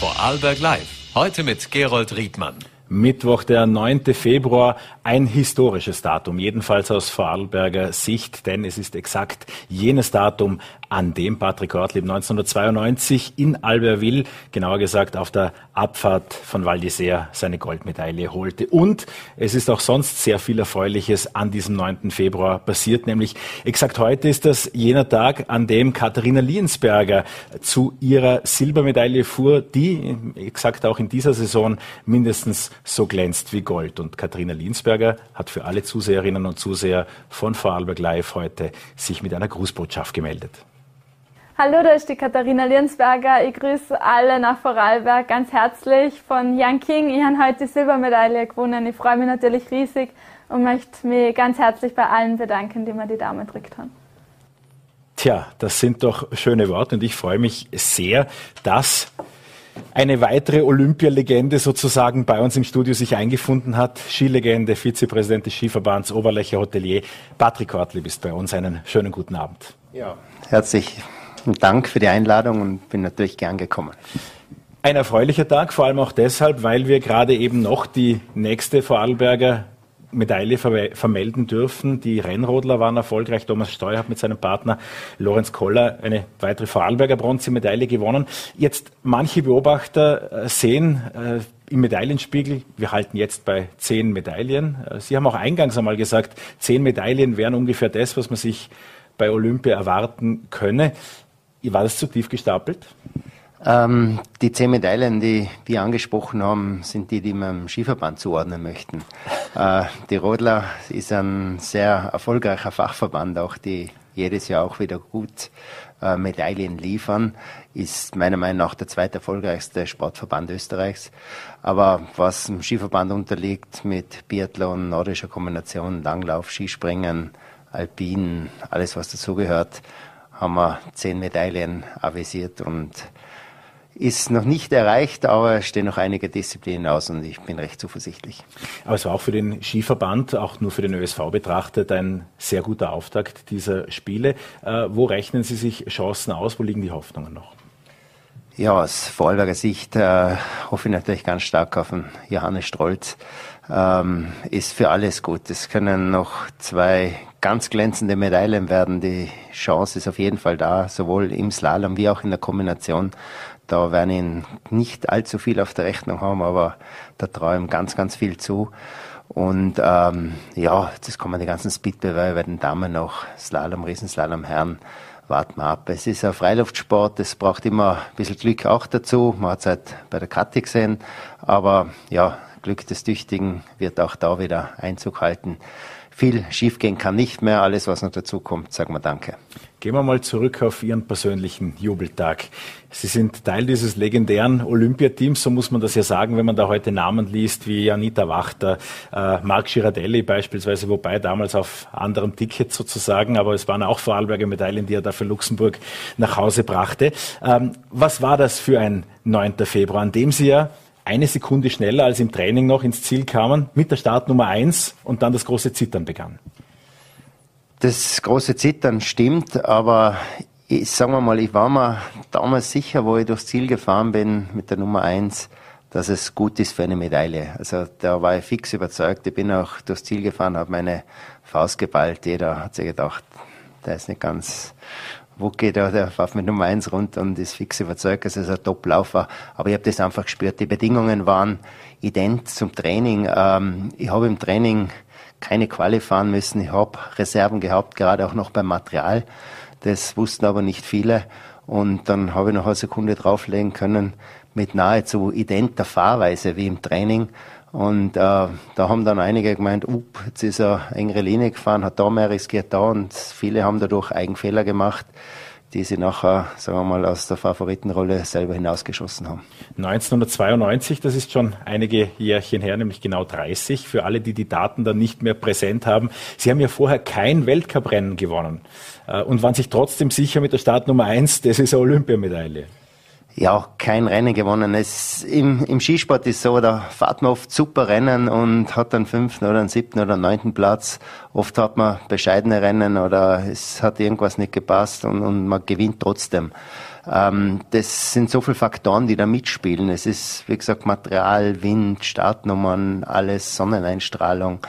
Vorarlberg Live. Heute mit Gerold Riedmann. Mittwoch, der 9. Februar, ein historisches Datum, jedenfalls aus Vorarlberger Sicht, denn es ist exakt jenes Datum, an dem Patrick Ortlieb 1992 in Albertville, genauer gesagt auf der Abfahrt von Val seine Goldmedaille holte. Und es ist auch sonst sehr viel Erfreuliches an diesem 9. Februar passiert, nämlich exakt heute ist das jener Tag, an dem Katharina Liensberger zu ihrer Silbermedaille fuhr, die exakt auch in dieser Saison mindestens so glänzt wie Gold. Und Katharina Liensberger hat für alle Zuseherinnen und Zuseher von Vorarlberg Live heute sich mit einer Grußbotschaft gemeldet. Hallo, da ist die Katharina Liensberger. Ich grüße alle nach Vorarlberg ganz herzlich von Jan King. Ich habe heute die Silbermedaille gewonnen. Ich freue mich natürlich riesig und möchte mich ganz herzlich bei allen bedanken, die mir die Daumen gedrückt haben. Tja, das sind doch schöne Worte und ich freue mich sehr, dass eine weitere Olympialegende sozusagen bei uns im Studio sich eingefunden hat. Skilegende, Vizepräsident des Skiverbands, Oberlecher Hotelier. Patrick Ortlieb ist bei uns. Einen schönen guten Abend. Ja, herzlich Dank für die Einladung und bin natürlich gern gekommen. Ein erfreulicher Tag, vor allem auch deshalb, weil wir gerade eben noch die nächste Vorarlberger Medaille vermelden dürfen. Die Rennrodler waren erfolgreich. Thomas Steuer hat mit seinem Partner Lorenz Koller eine weitere Vorarlberger Bronzemedaille gewonnen. Jetzt manche Beobachter äh, sehen äh, im Medaillenspiegel, wir halten jetzt bei zehn Medaillen. Äh, Sie haben auch eingangs einmal gesagt, zehn Medaillen wären ungefähr das, was man sich bei Olympia erwarten könne. War das zu tief gestapelt? Ähm, die zehn Medaillen, die wir angesprochen haben, sind die, die wir im Skiverband zuordnen möchten. Äh, die Rodler ist ein sehr erfolgreicher Fachverband, auch die jedes Jahr auch wieder gut äh, Medaillen liefern, ist meiner Meinung nach der zweiterfolgreichste Sportverband Österreichs. Aber was im Skiverband unterliegt mit Biathlon, nordischer Kombination, Langlauf, Skispringen, Alpin, alles was dazugehört, haben wir zehn Medaillen avisiert und ist noch nicht erreicht, aber es stehen noch einige Disziplinen aus und ich bin recht zuversichtlich. Aber es war auch für den Skiverband, auch nur für den ÖSV betrachtet, ein sehr guter Auftakt dieser Spiele. Äh, wo rechnen Sie sich Chancen aus? Wo liegen die Hoffnungen noch? Ja, aus Vorarlberger Sicht äh, hoffe ich natürlich ganz stark auf den Johannes Strolz. Ähm, ist für alles gut. Es können noch zwei ganz glänzende Medaillen werden. Die Chance ist auf jeden Fall da, sowohl im Slalom wie auch in der Kombination. Da werden ihn nicht allzu viel auf der Rechnung haben, aber da traue ihm ganz, ganz viel zu. Und ähm, ja, das kommen die ganzen Speedbewerbe bei den Damen noch, Slalom, Riesenslalom, Herren. Warten wir ab. Es ist ein Freiluftsport, es braucht immer ein bisschen Glück auch dazu. Man hat es halt bei der Kathi gesehen. Aber ja, Glück des Tüchtigen wird auch da wieder Einzug halten. Viel schiefgehen kann nicht mehr. Alles, was noch dazu kommt, sagen wir Danke. Gehen wir mal zurück auf Ihren persönlichen Jubeltag. Sie sind Teil dieses legendären Olympiateams, so muss man das ja sagen, wenn man da heute Namen liest wie Anita Wachter, äh, Marc Girardelli beispielsweise, wobei damals auf anderem Ticket sozusagen, aber es waren auch Vorarlberger Medaillen, die er da für Luxemburg nach Hause brachte. Ähm, was war das für ein 9. Februar, an dem Sie ja eine Sekunde schneller als im Training noch ins Ziel kamen, mit der Startnummer eins und dann das große Zittern begann. Das große Zittern stimmt, aber ich sagen wir mal, ich war mir damals sicher, wo ich durchs Ziel gefahren bin mit der Nummer eins, dass es gut ist für eine Medaille. Also da war ich fix überzeugt. Ich bin auch durchs Ziel gefahren, habe meine Faust geballt. Jeder hat sich gedacht, der ist nicht ganz Wucki da, der warf mit Nummer eins runter und ist fix überzeugt, dass es ein Top-Lauf war. Aber ich habe das einfach gespürt. Die Bedingungen waren ident zum Training. Ähm, ich habe im Training keine Quali fahren müssen. Ich habe Reserven gehabt, gerade auch noch beim Material. Das wussten aber nicht viele. Und dann habe ich noch eine Sekunde drauflegen können mit nahezu identer Fahrweise wie im Training. Und äh, da haben dann einige gemeint, up, jetzt ist er engere Linie gefahren, hat da mehr riskiert da und viele haben dadurch Eigenfehler gemacht, die sie nachher, sagen wir mal, aus der Favoritenrolle selber hinausgeschossen haben. 1992, das ist schon einige Jährchen her, nämlich genau 30, für alle, die die Daten dann nicht mehr präsent haben. Sie haben ja vorher kein Weltcuprennen gewonnen äh, und waren sich trotzdem sicher mit der Startnummer eins, das ist eine Olympiamedaille ja, kein Rennen gewonnen. Es, im, Im Skisport ist so, da fährt man oft super Rennen und hat einen fünften oder einen siebten oder einen neunten Platz. Oft hat man bescheidene Rennen oder es hat irgendwas nicht gepasst und, und man gewinnt trotzdem. Ähm, das sind so viele Faktoren, die da mitspielen. Es ist, wie gesagt, Material, Wind, Startnummern, alles, Sonneneinstrahlung.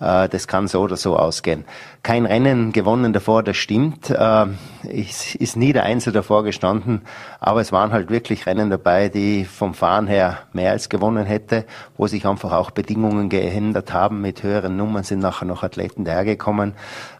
Äh, das kann so oder so ausgehen. Kein Rennen gewonnen davor, das stimmt. Äh, es ist nie der Einzel davor gestanden, aber es waren halt wirklich Rennen dabei, die vom Fahren her mehr als gewonnen hätte, wo sich einfach auch Bedingungen geändert haben. Mit höheren Nummern sind nachher noch Athleten dahergekommen.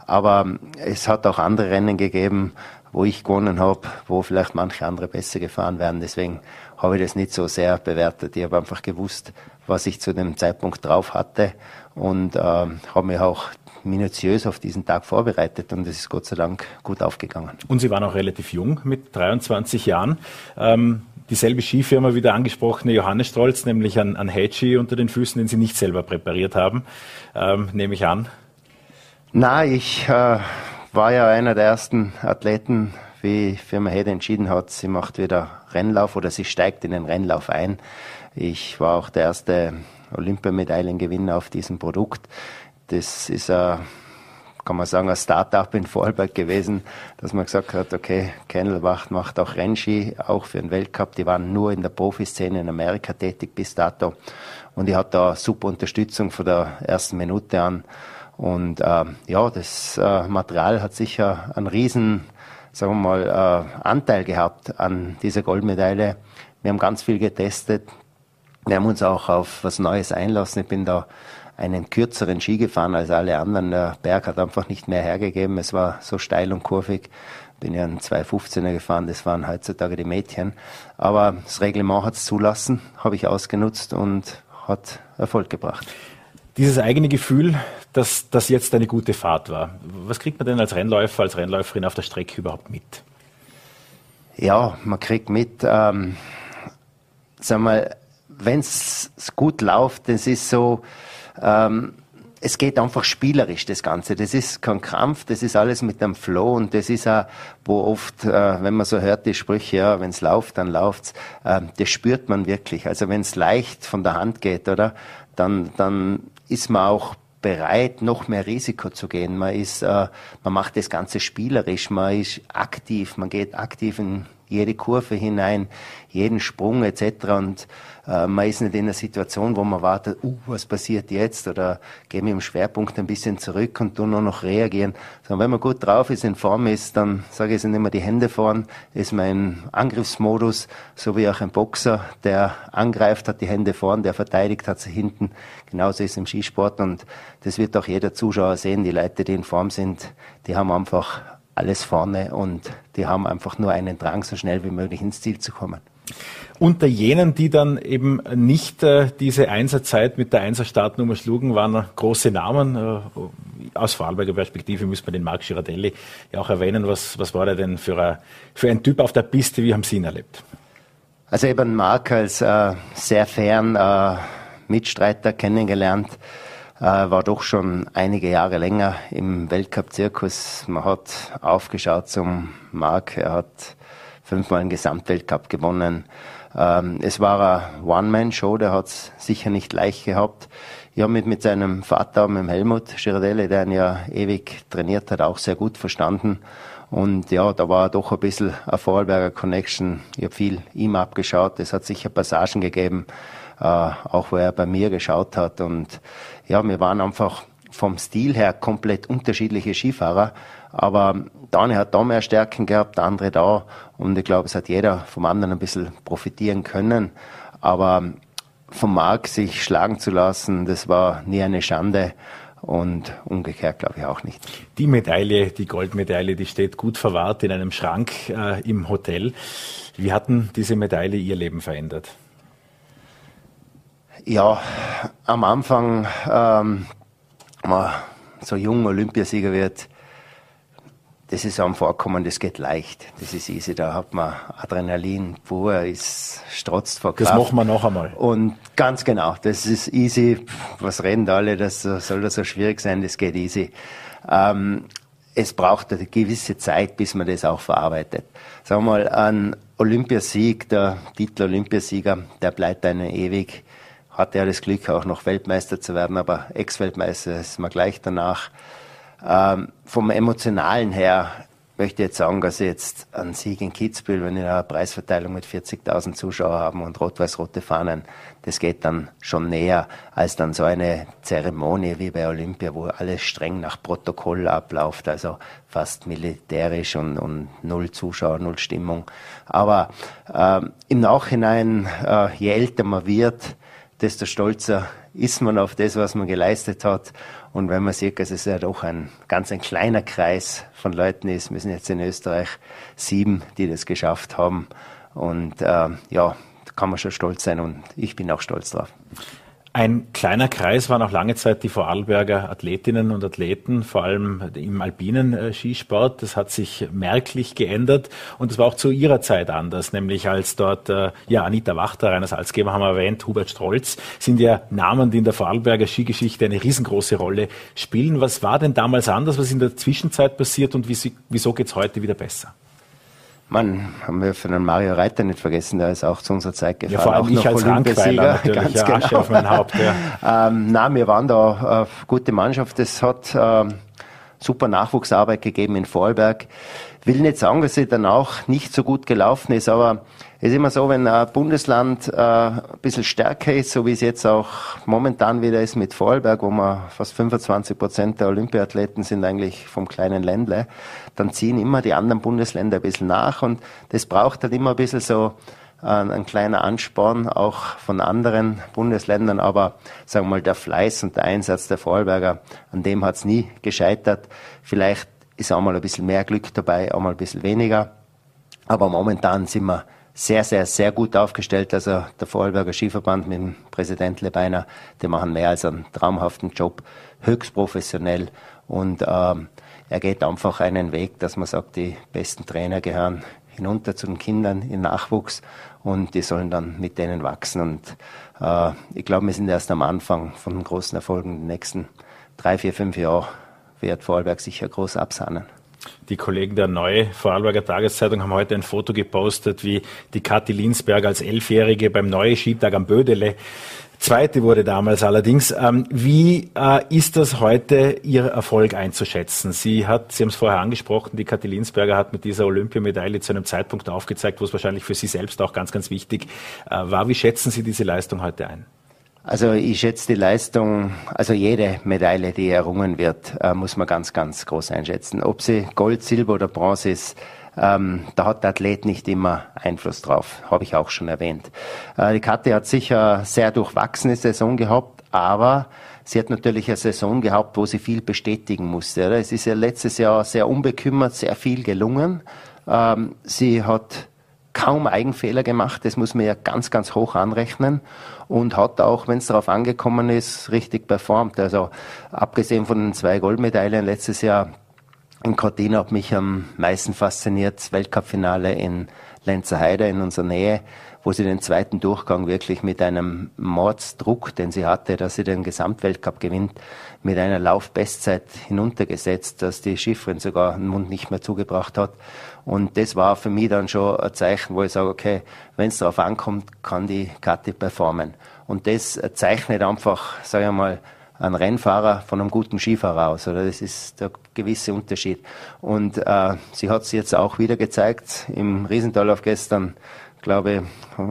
Aber es hat auch andere Rennen gegeben, wo ich gewonnen habe, wo vielleicht manche andere besser gefahren wären. Deswegen habe ich das nicht so sehr bewertet. Ich habe einfach gewusst, was ich zu dem Zeitpunkt drauf hatte und äh, habe mich auch minutiös auf diesen Tag vorbereitet und es ist Gott sei Dank gut aufgegangen. Und Sie waren auch relativ jung mit 23 Jahren. Ähm, dieselbe Skifirma wie der angesprochene Johannes Strolz, nämlich an, an Hedgy unter den Füßen, den Sie nicht selber präpariert haben, ähm, nehme ich an. Na, ich äh, war ja einer der ersten Athleten, wie Firma Head entschieden hat, sie macht wieder Rennlauf oder sie steigt in den Rennlauf ein. Ich war auch der erste Olympiamedaillengewinner auf diesem Produkt. Das ist ein, kann man sagen, ein Start-up in Vorarlberg gewesen, dass man gesagt hat, okay, Kennelwacht macht auch Rennski, auch für den Weltcup. Die waren nur in der Profiszene in Amerika tätig bis dato. Und ich hatte da super Unterstützung von der ersten Minute an. Und äh, ja, das äh, Material hat sicher einen riesen, sagen wir mal, äh, Anteil gehabt an dieser Goldmedaille. Wir haben ganz viel getestet. Wir haben uns auch auf was Neues einlassen. Ich bin da einen kürzeren Ski gefahren als alle anderen. Der Berg hat einfach nicht mehr hergegeben. Es war so steil und kurvig. Bin ja einen 215er gefahren, das waren heutzutage die Mädchen. Aber das Reglement hat es zulassen, habe ich ausgenutzt und hat Erfolg gebracht. Dieses eigene Gefühl, dass das jetzt eine gute Fahrt war. Was kriegt man denn als Rennläufer, als Rennläuferin auf der Strecke überhaupt mit? Ja, man kriegt mit, ähm, sag mal, wenn es gut läuft, das ist so, ähm, es geht einfach spielerisch, das Ganze. Das ist kein Krampf, das ist alles mit dem Flow und das ist auch, wo oft, äh, wenn man so hört, die Sprüche, ja, wenn es läuft, dann läuft's, äh, das spürt man wirklich. Also wenn es leicht von der Hand geht, oder, dann, dann ist man auch bereit, noch mehr Risiko zu gehen. Man ist, äh, man macht das Ganze spielerisch, man ist aktiv, man geht aktiv in jede Kurve hinein, jeden Sprung etc. Und äh, man ist nicht in einer Situation, wo man wartet, uh, was passiert jetzt oder gehen wir im Schwerpunkt ein bisschen zurück und tun nur noch reagieren. Sondern wenn man gut drauf ist, in Form ist, dann sage ich, sind immer die Hände vorn, ist mein Angriffsmodus, so wie auch ein Boxer, der angreift, hat die Hände vorn, der verteidigt, hat sie hinten. Genauso ist es im Skisport und das wird auch jeder Zuschauer sehen. Die Leute, die in Form sind, die haben einfach alles vorne und die haben einfach nur einen Drang, so schnell wie möglich ins Ziel zu kommen. Unter jenen, die dann eben nicht äh, diese Einsatzzeit mit der Einser-Startnummer schlugen, waren große Namen. Äh, aus Vorarlberger Perspektive müssen wir den Marc Girardelli ja auch erwähnen. Was, was war der denn für, a, für ein Typ auf der Piste? Wie haben Sie ihn erlebt? Also eben Marc als äh, sehr fairen äh, Mitstreiter kennengelernt war doch schon einige Jahre länger im Weltcup-Zirkus. Man hat aufgeschaut zum Marc. Er hat fünfmal einen Gesamtweltcup gewonnen. Ähm, es war eine One-Man-Show, der hat es sicher nicht leicht gehabt. Ich habe mich mit seinem Vater, mit dem Helmut Girardelli, der ihn ja ewig trainiert hat, auch sehr gut verstanden. Und ja, da war doch ein bisschen eine Vorarlberger Connection. Ich habe viel ihm abgeschaut. Es hat sicher Passagen gegeben, äh, auch wo er bei mir geschaut hat. Und ja, wir waren einfach vom Stil her komplett unterschiedliche Skifahrer. Aber der eine hat da mehr Stärken gehabt, der andere da. Und ich glaube, es hat jeder vom anderen ein bisschen profitieren können. Aber vom Marc sich schlagen zu lassen, das war nie eine Schande. Und umgekehrt glaube ich auch nicht. Die Medaille, die Goldmedaille, die steht gut verwahrt in einem Schrank äh, im Hotel. Wie hatten diese Medaille Ihr Leben verändert? Ja, am Anfang, ähm, man so jung Olympiasieger wird, das ist am Vorkommen, das geht leicht. Das ist easy. Da hat man Adrenalin pur, ist strotzt vor Kraft. Das machen wir noch einmal. Und ganz genau, das ist easy. Was reden da alle? Das soll das so schwierig sein? Das geht easy. Ähm, es braucht eine gewisse Zeit, bis man das auch verarbeitet. Sagen wir mal, ein Olympiasieg, der Titel Olympiasieger, der bleibt einem ewig hatte ja das Glück, auch noch Weltmeister zu werden, aber Ex-Weltmeister ist man gleich danach. Ähm, vom Emotionalen her möchte jetzt sagen, dass jetzt ein Sieg in Kitzbühel, wenn wir eine Preisverteilung mit 40.000 Zuschauern haben und rot-weiß-rote Fahnen, das geht dann schon näher als dann so eine Zeremonie wie bei Olympia, wo alles streng nach Protokoll abläuft, also fast militärisch und, und null Zuschauer, null Stimmung. Aber äh, im Nachhinein, äh, je älter man wird, desto stolzer ist man auf das, was man geleistet hat. Und wenn man sieht, dass es ja doch ein ganz ein kleiner Kreis von Leuten ist, wir sind jetzt in Österreich sieben, die das geschafft haben. Und äh, ja, da kann man schon stolz sein und ich bin auch stolz drauf. Ein kleiner Kreis waren auch lange Zeit die Vorarlberger Athletinnen und Athleten, vor allem im alpinen äh, Skisport. Das hat sich merklich geändert und das war auch zu ihrer Zeit anders, nämlich als dort äh, ja Anita Wachter, Rainer Salzgeber haben wir erwähnt, Hubert Strolz, sind ja Namen, die in der Vorarlberger Skigeschichte eine riesengroße Rolle spielen. Was war denn damals anders? Was ist in der Zwischenzeit passiert und wieso geht es heute wieder besser? Man, haben wir für den Mario Reiter nicht vergessen, der ist auch zu unserer Zeit gefahren. Ja, vor allem auch ich als Olympiasieger, ganz ja, genau. auf mein Haupt. Ja. ähm, na, wir waren da eine gute Mannschaft. Es hat ähm, super Nachwuchsarbeit gegeben in Vorarlberg. Will nicht sagen, dass sie danach nicht so gut gelaufen ist, aber es ist immer so, wenn ein Bundesland äh, ein bisschen stärker ist, so wie es jetzt auch momentan wieder ist mit Vorarlberg, wo man fast 25 Prozent der Olympiathleten sind eigentlich vom kleinen Ländle, dann ziehen immer die anderen Bundesländer ein bisschen nach und das braucht halt immer ein bisschen so ein, ein kleiner Ansporn auch von anderen Bundesländern, aber sagen wir mal der Fleiß und der Einsatz der Vorarlberger, an dem hat es nie gescheitert. Vielleicht ist auch mal ein bisschen mehr Glück dabei, auch mal ein bisschen weniger, aber momentan sind wir sehr, sehr, sehr gut aufgestellt. Also der Vorarlberger Skiverband mit dem Präsident Lebeiner, die machen mehr als einen traumhaften Job, höchst professionell und ähm, er geht einfach einen Weg, dass man sagt, die besten Trainer gehören hinunter zu den Kindern in Nachwuchs und die sollen dann mit denen wachsen. Und äh, ich glaube, wir sind erst am Anfang von großen Erfolgen. In den nächsten drei, vier, fünf Jahren wird Vorarlberg sicher groß absahnen. Die Kollegen der Neue Vorarlberger Tageszeitung haben heute ein Foto gepostet, wie die Kathi Linsberg als Elfjährige beim Neue Skitag am Bödele Zweite wurde damals allerdings. Ähm, wie äh, ist das heute, Ihr Erfolg einzuschätzen? Sie hat, Sie haben es vorher angesprochen, die Kathi Linsberger hat mit dieser Olympiamedaille zu einem Zeitpunkt aufgezeigt, wo es wahrscheinlich für Sie selbst auch ganz, ganz wichtig äh, war. Wie schätzen Sie diese Leistung heute ein? Also ich schätze die Leistung, also jede Medaille, die errungen wird, äh, muss man ganz, ganz groß einschätzen. Ob sie Gold, Silber oder Bronze ist, ähm, da hat der Athlet nicht immer Einfluss drauf, habe ich auch schon erwähnt. Äh, die Kathi hat sicher sehr durchwachsene Saison gehabt, aber sie hat natürlich eine Saison gehabt, wo sie viel bestätigen musste. Oder? Es ist ja letztes Jahr sehr unbekümmert, sehr viel gelungen. Ähm, sie hat kaum Eigenfehler gemacht, das muss man ja ganz, ganz hoch anrechnen. Und hat auch, wenn es darauf angekommen ist, richtig performt. Also abgesehen von den zwei Goldmedaillen letztes Jahr in Cortina hat mich am meisten fasziniert, das Weltcupfinale in Lenzerheide in unserer Nähe, wo sie den zweiten Durchgang wirklich mit einem Mordsdruck, den sie hatte, dass sie den Gesamtweltcup gewinnt, mit einer Laufbestzeit hinuntergesetzt, dass die Schifferin sogar den Mund nicht mehr zugebracht hat. Und das war für mich dann schon ein Zeichen, wo ich sage, okay, wenn es darauf ankommt, kann die Kathi performen. Und das zeichnet einfach, sage ich mal, ein Rennfahrer von einem guten Skifahrer aus. Oder? Das ist der gewisse Unterschied. Und äh, sie hat es jetzt auch wieder gezeigt im Riesentallauf gestern glaube,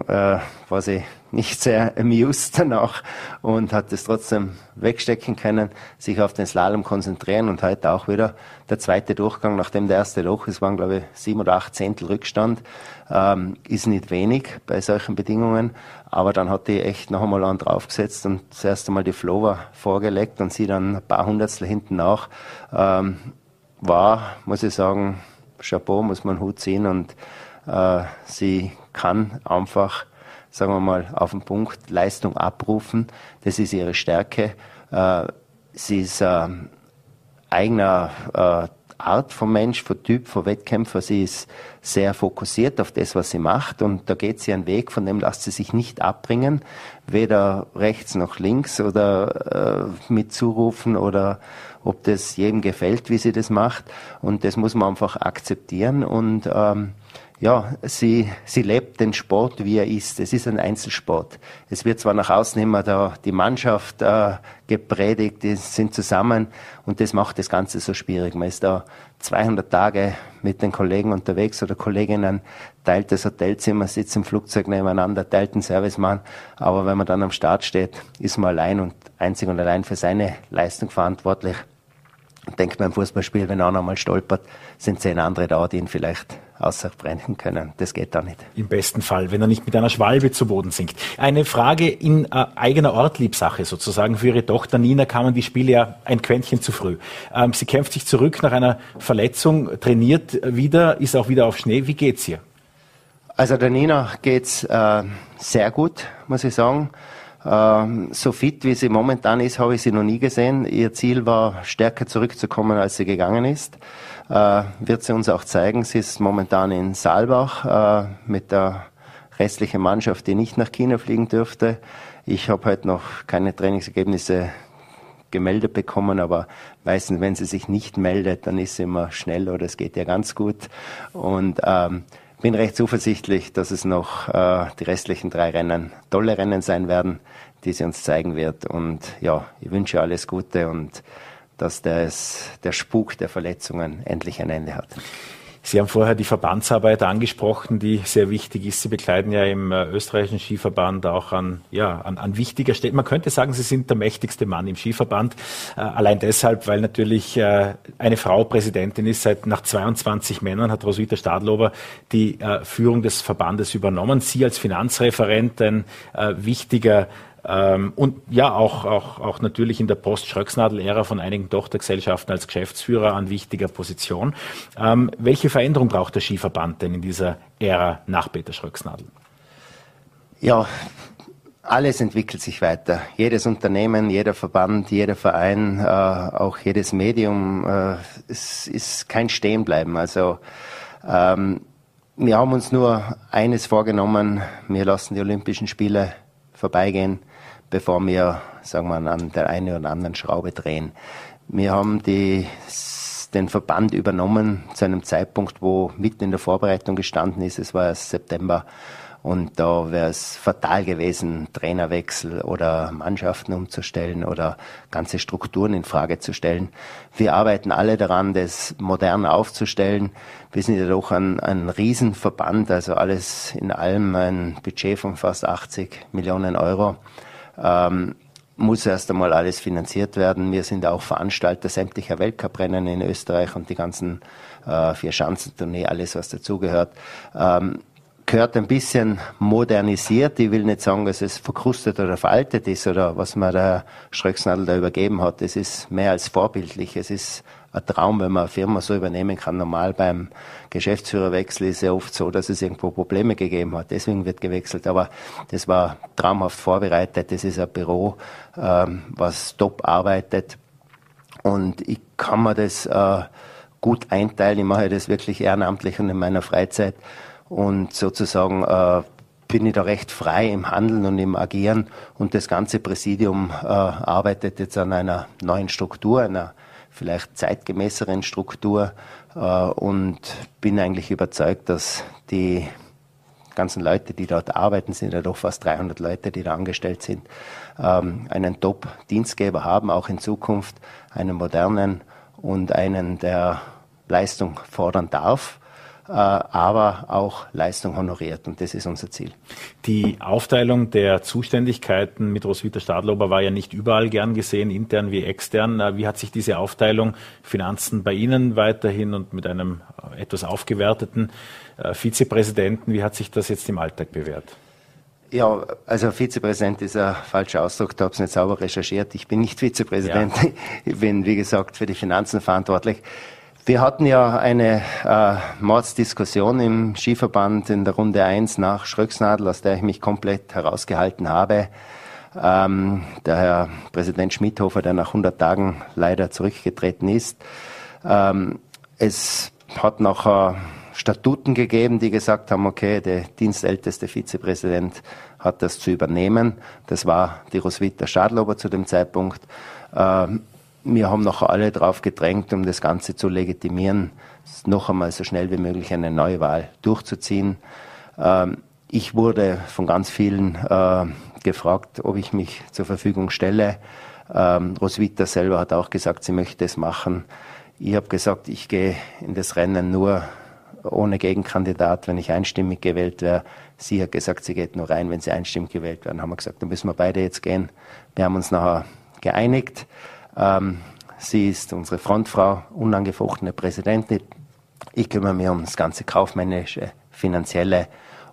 äh, war sie nicht sehr amused danach und hat es trotzdem wegstecken können, sich auf den Slalom konzentrieren und heute auch wieder der zweite Durchgang, nachdem der erste Loch, es waren glaube ich sieben oder acht Zehntel Rückstand, ähm, ist nicht wenig bei solchen Bedingungen, aber dann hat die echt noch einmal an draufgesetzt und das erste Mal die Flower vorgelegt und sie dann ein paar Hundertstel hinten nach, ähm, war, muss ich sagen, Chapeau, muss man Hut ziehen und äh, sie kann einfach, sagen wir mal, auf den Punkt Leistung abrufen. Das ist ihre Stärke. Äh, sie ist äh, eigener äh, Art vom Mensch, von Typ, von Wettkämpfer. Sie ist sehr fokussiert auf das, was sie macht und da geht sie einen Weg, von dem lässt sie sich nicht abbringen, weder rechts noch links oder äh, mit zurufen oder ob das jedem gefällt, wie sie das macht und das muss man einfach akzeptieren und ähm, ja, sie, sie lebt den Sport, wie er ist. Es ist ein Einzelsport. Es wird zwar nach außen immer da die Mannschaft äh, gepredigt, die sind zusammen und das macht das Ganze so schwierig. Man ist da 200 Tage mit den Kollegen unterwegs oder Kolleginnen, teilt das Hotelzimmer, sitzt im Flugzeug nebeneinander, teilt den Servicemann, aber wenn man dann am Start steht, ist man allein und einzig und allein für seine Leistung verantwortlich. Denkt man im Fußballspiel, wenn einer mal stolpert, sind zehn andere da, die ihn vielleicht ausbrennen können. Das geht da nicht. Im besten Fall, wenn er nicht mit einer Schwalbe zu Boden sinkt. Eine Frage in äh, eigener Ortliebsache sozusagen. Für Ihre Tochter Nina kamen die Spiele ja ein Quäntchen zu früh. Ähm, sie kämpft sich zurück nach einer Verletzung, trainiert wieder, ist auch wieder auf Schnee. Wie geht's ihr? Also der Nina geht's äh, sehr gut, muss ich sagen. Ähm, so fit wie sie momentan ist, habe ich sie noch nie gesehen. Ihr Ziel war, stärker zurückzukommen, als sie gegangen ist äh, wird sie uns auch zeigen. Sie ist momentan in Saalbach äh, mit der restlichen Mannschaft, die nicht nach China fliegen dürfte. Ich habe heute noch keine Trainingsergebnisse gemeldet bekommen, aber meistens, wenn sie sich nicht meldet, dann ist sie immer schnell oder es geht ihr ganz gut. Und ähm, bin recht zuversichtlich, dass es noch äh, die restlichen drei Rennen tolle Rennen sein werden, die sie uns zeigen wird. Und ja, ich wünsche alles Gute und dass das, der Spuk der Verletzungen endlich ein Ende hat. Sie haben vorher die Verbandsarbeit angesprochen, die sehr wichtig ist. Sie bekleiden ja im äh, österreichischen Skiverband auch an, ja, an, an wichtiger Stelle. Man könnte sagen, Sie sind der mächtigste Mann im Skiverband. Äh, allein deshalb, weil natürlich äh, eine Frau Präsidentin ist. Seit nach 22 Männern hat Roswitha Stadlober die Führung des Verbandes übernommen. Sie als Finanzreferent, ein wichtiger ähm, und ja, auch, auch, auch natürlich in der Post-Schröcksnadel-Ära von einigen Tochtergesellschaften als Geschäftsführer an wichtiger Position. Ähm, welche Veränderung braucht der Skiverband denn in dieser Ära nach Peter Schröcksnadel? Ja, alles entwickelt sich weiter. Jedes Unternehmen, jeder Verband, jeder Verein, äh, auch jedes Medium, äh, es ist kein Stehenbleiben. Also ähm, wir haben uns nur eines vorgenommen, wir lassen die Olympischen Spiele vorbeigehen bevor wir, sagen wir, an der einen oder anderen Schraube drehen. Wir haben die, den Verband übernommen zu einem Zeitpunkt, wo mitten in der Vorbereitung gestanden ist. Es war September. Und da wäre es fatal gewesen, Trainerwechsel oder Mannschaften umzustellen oder ganze Strukturen in Frage zu stellen. Wir arbeiten alle daran, das modern aufzustellen. Wir sind ja doch ein, ein Riesenverband, also alles in allem ein Budget von fast 80 Millionen Euro ähm, muss erst einmal alles finanziert werden. Wir sind auch Veranstalter sämtlicher Weltcuprennen in Österreich und die ganzen äh, vier Schanzentournee, alles was dazugehört. Ähm, gehört ein bisschen modernisiert. Ich will nicht sagen, dass es verkrustet oder veraltet ist oder was man der Schröcksnadel da übergeben hat. Es ist mehr als vorbildlich. Es ist ein Traum, wenn man eine Firma so übernehmen kann. Normal beim Geschäftsführerwechsel ist ja oft so, dass es irgendwo Probleme gegeben hat. Deswegen wird gewechselt. Aber das war traumhaft vorbereitet. Das ist ein Büro, ähm, was top arbeitet. Und ich kann mir das äh, gut einteilen. Ich mache das wirklich ehrenamtlich und in meiner Freizeit. Und sozusagen äh, bin ich da recht frei im Handeln und im Agieren. Und das ganze Präsidium äh, arbeitet jetzt an einer neuen Struktur, einer vielleicht zeitgemäßeren Struktur äh, und bin eigentlich überzeugt, dass die ganzen Leute, die dort arbeiten, sind ja doch fast 300 Leute, die da angestellt sind, ähm, einen Top-Dienstgeber haben, auch in Zukunft einen modernen und einen, der Leistung fordern darf aber auch Leistung honoriert. Und das ist unser Ziel. Die Aufteilung der Zuständigkeiten mit Roswitha Stadlober war ja nicht überall gern gesehen, intern wie extern. Äh, wie hat sich diese Aufteilung Finanzen bei Ihnen weiterhin und mit einem äh, etwas aufgewerteten Vizepräsidenten, wie hat sich das jetzt im Alltag bewährt? Ja, also Vizepräsident ist ein falscher Ausdruck, da habe ich nicht sauber recherchiert. Ich bin nicht Vizepräsident, ja. ich bin, wie gesagt, für die Finanzen verantwortlich. Wir hatten ja eine äh, Mordsdiskussion im Skiverband in der Runde 1 nach Schröcksnadel, aus der ich mich komplett herausgehalten habe. Ähm, der Herr Präsident Schmidhofer, der nach 100 Tagen leider zurückgetreten ist. Ähm, es hat nachher Statuten gegeben, die gesagt haben, okay, der dienstälteste Vizepräsident hat das zu übernehmen. Das war die Roswitha Schadlober zu dem Zeitpunkt. Ähm, wir haben noch alle drauf gedrängt, um das Ganze zu legitimieren, noch einmal so schnell wie möglich eine Neuwahl durchzuziehen. Ähm, ich wurde von ganz vielen äh, gefragt, ob ich mich zur Verfügung stelle. Ähm, Roswitha selber hat auch gesagt, sie möchte es machen. Ich habe gesagt, ich gehe in das Rennen nur ohne Gegenkandidat, wenn ich einstimmig gewählt wäre. Sie hat gesagt, sie geht nur rein, wenn sie einstimmig gewählt werden. Haben wir gesagt, dann müssen wir beide jetzt gehen. Wir haben uns nachher geeinigt. Ähm, sie ist unsere Frontfrau, unangefochtene Präsidentin. Ich kümmere mich um das ganze kaufmännische, finanzielle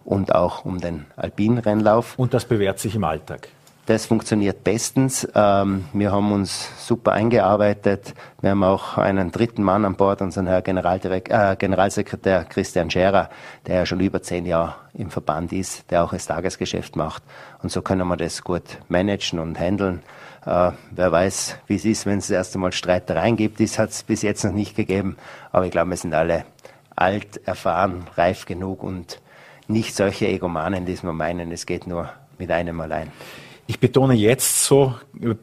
und auch um den Alpinrennlauf. Und das bewährt sich im Alltag? Das funktioniert bestens. Ähm, wir haben uns super eingearbeitet. Wir haben auch einen dritten Mann an Bord, unseren Herr Generaldirekt, äh, Generalsekretär Christian Scherer, der ja schon über zehn Jahre im Verband ist, der auch das Tagesgeschäft macht. Und so können wir das gut managen und handeln. Äh, wer weiß, wie es ist, wenn es das erste Mal Streitereien gibt. Das hat es bis jetzt noch nicht gegeben. Aber ich glaube, wir sind alle alt, erfahren, reif genug und nicht solche Egomanen, die wir meinen, es geht nur mit einem allein. Ich betone jetzt so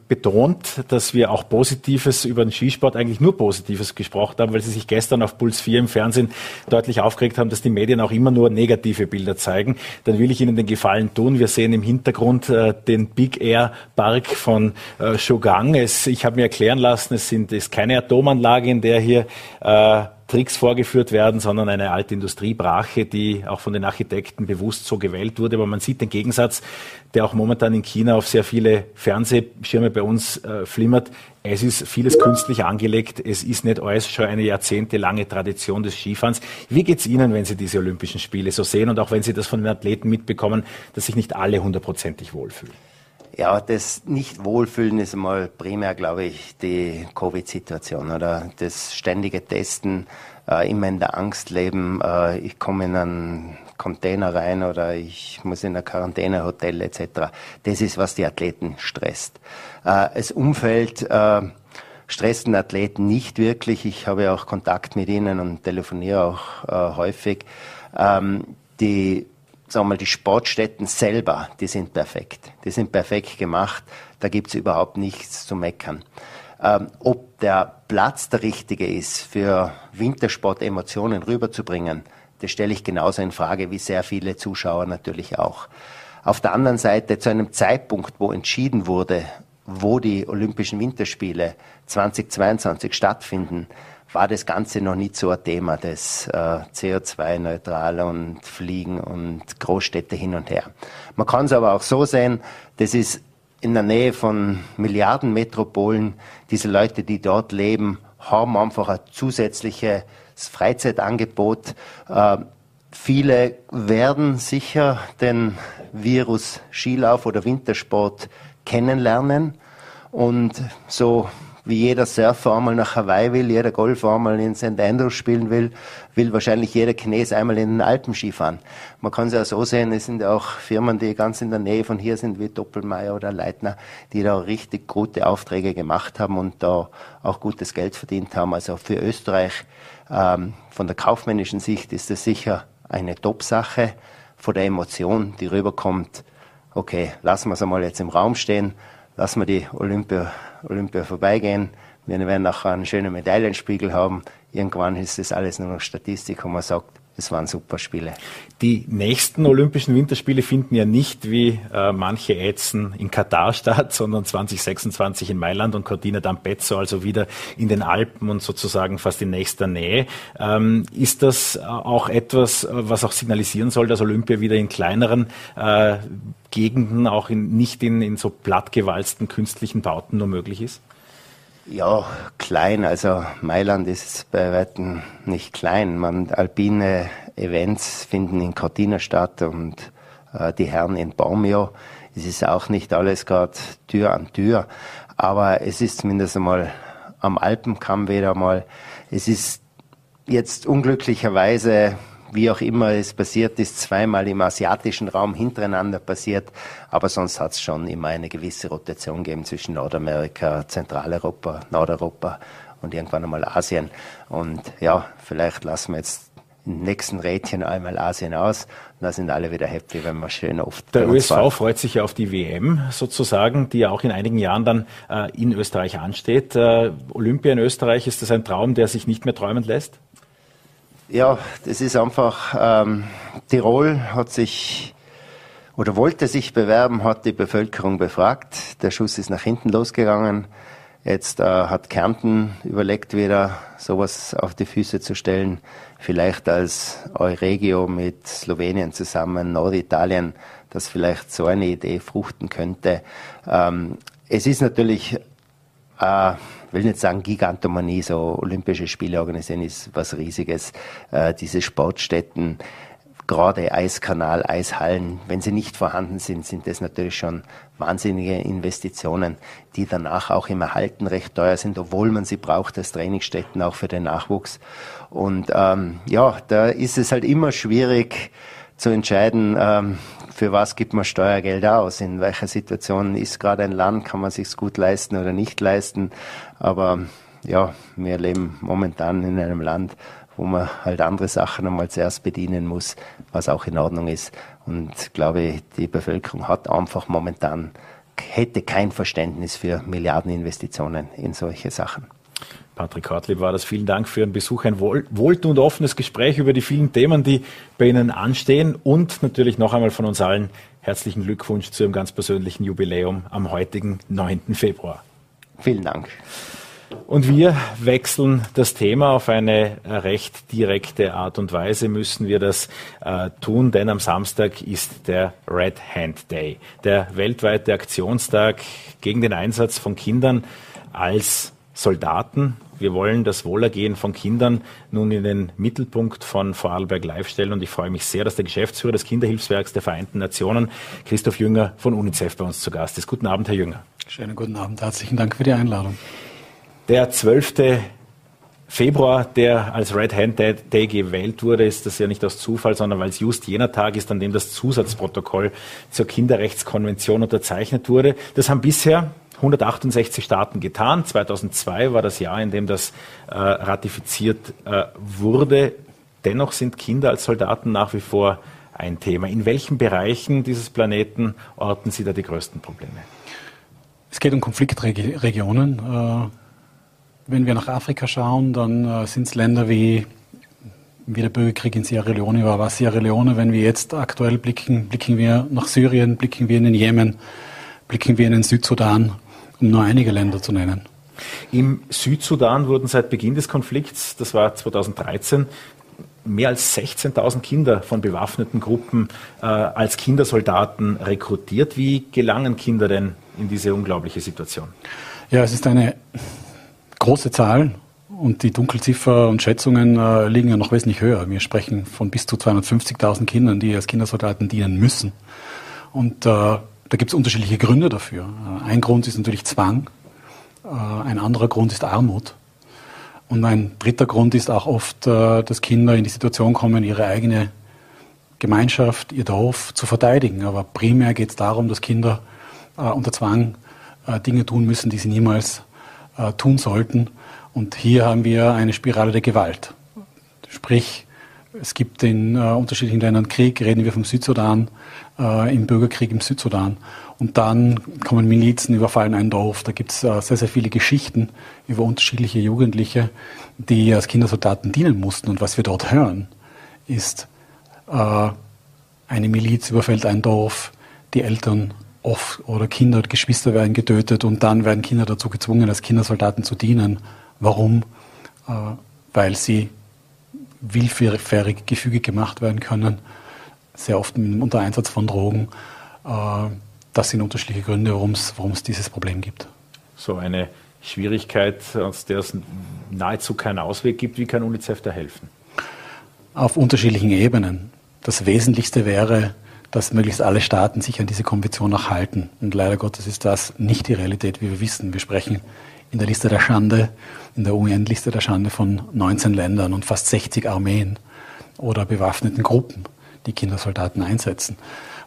betont, dass wir auch Positives über den Skisport, eigentlich nur Positives gesprochen haben, weil Sie sich gestern auf Puls 4 im Fernsehen deutlich aufgeregt haben, dass die Medien auch immer nur negative Bilder zeigen. Dann will ich Ihnen den Gefallen tun. Wir sehen im Hintergrund äh, den Big Air Park von äh, Shogang. Es, ich habe mir erklären lassen, es sind, ist keine Atomanlage, in der hier äh, Tricks vorgeführt werden, sondern eine alte Industriebrache, die auch von den Architekten bewusst so gewählt wurde. Aber man sieht den Gegensatz, der auch momentan in China auf sehr viele Fernsehschirme bei uns äh, flimmert. Es ist vieles künstlich angelegt. Es ist nicht alles schon eine jahrzehntelange Tradition des Skifahrens. Wie geht's Ihnen, wenn Sie diese Olympischen Spiele so sehen und auch wenn Sie das von den Athleten mitbekommen, dass sich nicht alle hundertprozentig wohlfühlen? Ja, das Nicht-Wohlfühlen ist einmal primär, glaube ich, die Covid-Situation oder das ständige Testen, äh, immer in der Angst leben, äh, ich komme in einen Container rein oder ich muss in ein Quarantänehotel etc. Das ist, was die Athleten stresst. Äh, das Umfeld äh, stresst den Athleten nicht wirklich. Ich habe auch Kontakt mit ihnen und telefoniere auch äh, häufig. Ähm, die sagen wir mal, die Sportstätten selber, die sind perfekt. Die sind perfekt gemacht. Da gibt es überhaupt nichts zu meckern. Ähm, ob der Platz der richtige ist, für Wintersport Emotionen rüberzubringen, das stelle ich genauso in Frage wie sehr viele Zuschauer natürlich auch. Auf der anderen Seite, zu einem Zeitpunkt, wo entschieden wurde, wo die Olympischen Winterspiele 2022 stattfinden, war das Ganze noch nicht so ein Thema, das äh, CO2-neutral und Fliegen und Großstädte hin und her. Man kann es aber auch so sehen, das ist in der Nähe von Milliardenmetropolen. Diese Leute, die dort leben, haben einfach ein zusätzliches Freizeitangebot. Äh, viele werden sicher den Virus Skilauf oder Wintersport kennenlernen und so wie jeder Surfer einmal nach Hawaii will, jeder Golfer einmal in St. Andrews spielen will, will wahrscheinlich jeder Chines einmal in den Alpen Skifahren. Man kann es ja so sehen, es sind auch Firmen, die ganz in der Nähe von hier sind, wie Doppelmeier oder Leitner, die da richtig gute Aufträge gemacht haben und da auch gutes Geld verdient haben. Also für Österreich ähm, von der kaufmännischen Sicht ist das sicher eine Top-Sache. Von der Emotion, die rüberkommt, okay, lassen wir es einmal jetzt im Raum stehen, lassen wir die Olympia Olympia vorbeigehen. Wir werden nachher einen schönen Medaillenspiegel haben. Irgendwann ist das alles nur noch Statistik und man sagt, es waren super Spiele. Die nächsten Olympischen Winterspiele finden ja nicht wie äh, manche Ätzen in Katar statt, sondern 2026 in Mailand und Cortina d'Ampezzo, also wieder in den Alpen und sozusagen fast in nächster Nähe. Ähm, ist das auch etwas, was auch signalisieren soll, dass Olympia wieder in kleineren äh, Gegenden, auch in, nicht in, in so plattgewalzten künstlichen Bauten nur möglich ist? Ja, klein. Also Mailand ist bei weitem nicht klein. Man, alpine Events finden in Cortina statt und äh, die Herren in Baumio. Es ist auch nicht alles gerade Tür an Tür, aber es ist zumindest einmal am Alpenkamm wieder mal. Es ist jetzt unglücklicherweise wie auch immer es passiert ist, zweimal im asiatischen Raum hintereinander passiert. Aber sonst hat es schon immer eine gewisse Rotation gegeben zwischen Nordamerika, Zentraleuropa, Nordeuropa und irgendwann einmal Asien. Und ja, vielleicht lassen wir jetzt im nächsten Rädchen einmal Asien aus. Da sind alle wieder happy, wenn man schön oft. Der ÖSV war. freut sich ja auf die WM sozusagen, die ja auch in einigen Jahren dann äh, in Österreich ansteht. Äh, Olympia in Österreich, ist das ein Traum, der sich nicht mehr träumen lässt? Ja, das ist einfach, ähm, Tirol hat sich oder wollte sich bewerben, hat die Bevölkerung befragt. Der Schuss ist nach hinten losgegangen. Jetzt äh, hat Kärnten überlegt, wieder sowas auf die Füße zu stellen. Vielleicht als Euregio mit Slowenien zusammen, Norditalien, dass vielleicht so eine Idee fruchten könnte. Ähm, es ist natürlich, äh, will nicht sagen Gigantomanie, so Olympische Spiele organisieren ist was Riesiges. Äh, diese Sportstätten, gerade Eiskanal, Eishallen, wenn sie nicht vorhanden sind, sind das natürlich schon wahnsinnige Investitionen, die danach auch im Erhalten recht teuer sind, obwohl man sie braucht als Trainingsstätten auch für den Nachwuchs. Und ähm, ja, da ist es halt immer schwierig zu entscheiden, ähm, für was gibt man Steuergeld aus, in welcher Situation ist gerade ein Land, kann man sich gut leisten oder nicht leisten. Aber ja, wir leben momentan in einem Land, wo man halt andere Sachen einmal zuerst bedienen muss, was auch in Ordnung ist. Und glaube, die Bevölkerung hat einfach momentan, hätte kein Verständnis für Milliardeninvestitionen in solche Sachen. Patrick Hartlieb war das. Vielen Dank für Ihren Besuch. Ein wohlten und offenes Gespräch über die vielen Themen, die bei Ihnen anstehen. Und natürlich noch einmal von uns allen herzlichen Glückwunsch zu Ihrem ganz persönlichen Jubiläum am heutigen 9. Februar. Vielen Dank. Und wir wechseln das Thema auf eine recht direkte Art und Weise müssen wir das äh, tun, denn am Samstag ist der Red Hand Day, der weltweite Aktionstag gegen den Einsatz von Kindern als Soldaten. Wir wollen das Wohlergehen von Kindern nun in den Mittelpunkt von Vorarlberg Live stellen und ich freue mich sehr, dass der Geschäftsführer des Kinderhilfswerks der Vereinten Nationen, Christoph Jünger von UNICEF bei uns zu Gast ist. Guten Abend, Herr Jünger. Schönen guten Abend. Herzlichen Dank für die Einladung. Der 12. Februar, der als Red Hand Day gewählt wurde, ist das ja nicht aus Zufall, sondern weil es just jener Tag ist, an dem das Zusatzprotokoll zur Kinderrechtskonvention unterzeichnet wurde. Das haben bisher 168 Staaten getan. 2002 war das Jahr, in dem das äh, ratifiziert äh, wurde. Dennoch sind Kinder als Soldaten nach wie vor ein Thema. In welchen Bereichen dieses Planeten orten Sie da die größten Probleme? Es geht um Konfliktregionen. Äh wenn wir nach Afrika schauen, dann äh, sind es Länder wie, wie der Bürgerkrieg in Sierra Leone war. Was Sierra Leone, wenn wir jetzt aktuell blicken, blicken wir nach Syrien, blicken wir in den Jemen, blicken wir in den Südsudan, um nur einige Länder zu nennen. Im Südsudan wurden seit Beginn des Konflikts, das war 2013, mehr als 16.000 Kinder von bewaffneten Gruppen äh, als Kindersoldaten rekrutiert. Wie gelangen Kinder denn in diese unglaubliche Situation? Ja, es ist eine große Zahlen und die Dunkelziffer und Schätzungen äh, liegen ja noch wesentlich höher. Wir sprechen von bis zu 250.000 Kindern, die als Kindersoldaten dienen müssen. Und äh, da gibt es unterschiedliche Gründe dafür. Äh, ein Grund ist natürlich Zwang, äh, ein anderer Grund ist Armut. Und ein dritter Grund ist auch oft, äh, dass Kinder in die Situation kommen, ihre eigene Gemeinschaft, ihr Dorf zu verteidigen. Aber primär geht es darum, dass Kinder unter Zwang Dinge tun müssen, die sie niemals tun sollten. Und hier haben wir eine Spirale der Gewalt. Sprich, es gibt in äh, unterschiedlichen Ländern Krieg, reden wir vom Südsudan, äh, im Bürgerkrieg im Südsudan. Und dann kommen Milizen, überfallen ein Dorf. Da gibt es äh, sehr, sehr viele Geschichten über unterschiedliche Jugendliche, die als Kindersoldaten dienen mussten. Und was wir dort hören, ist, äh, eine Miliz überfällt ein Dorf, die Eltern oft oder Kinder und Geschwister werden getötet und dann werden Kinder dazu gezwungen, als Kindersoldaten zu dienen. Warum? Äh, weil sie willfährig gefügig gemacht werden können, sehr oft unter Einsatz von Drogen. Äh, das sind unterschiedliche Gründe, warum es dieses Problem gibt. So eine Schwierigkeit, aus der es nahezu keinen Ausweg gibt. Wie kann UNICEF da helfen? Auf unterschiedlichen Ebenen. Das Wesentlichste wäre, dass möglichst alle Staaten sich an diese Konvention auch halten. Und leider Gottes ist das nicht die Realität, wie wir wissen. Wir sprechen in der Liste der Schande, in der UN-Liste der Schande von 19 Ländern und fast 60 Armeen oder bewaffneten Gruppen, die Kindersoldaten einsetzen.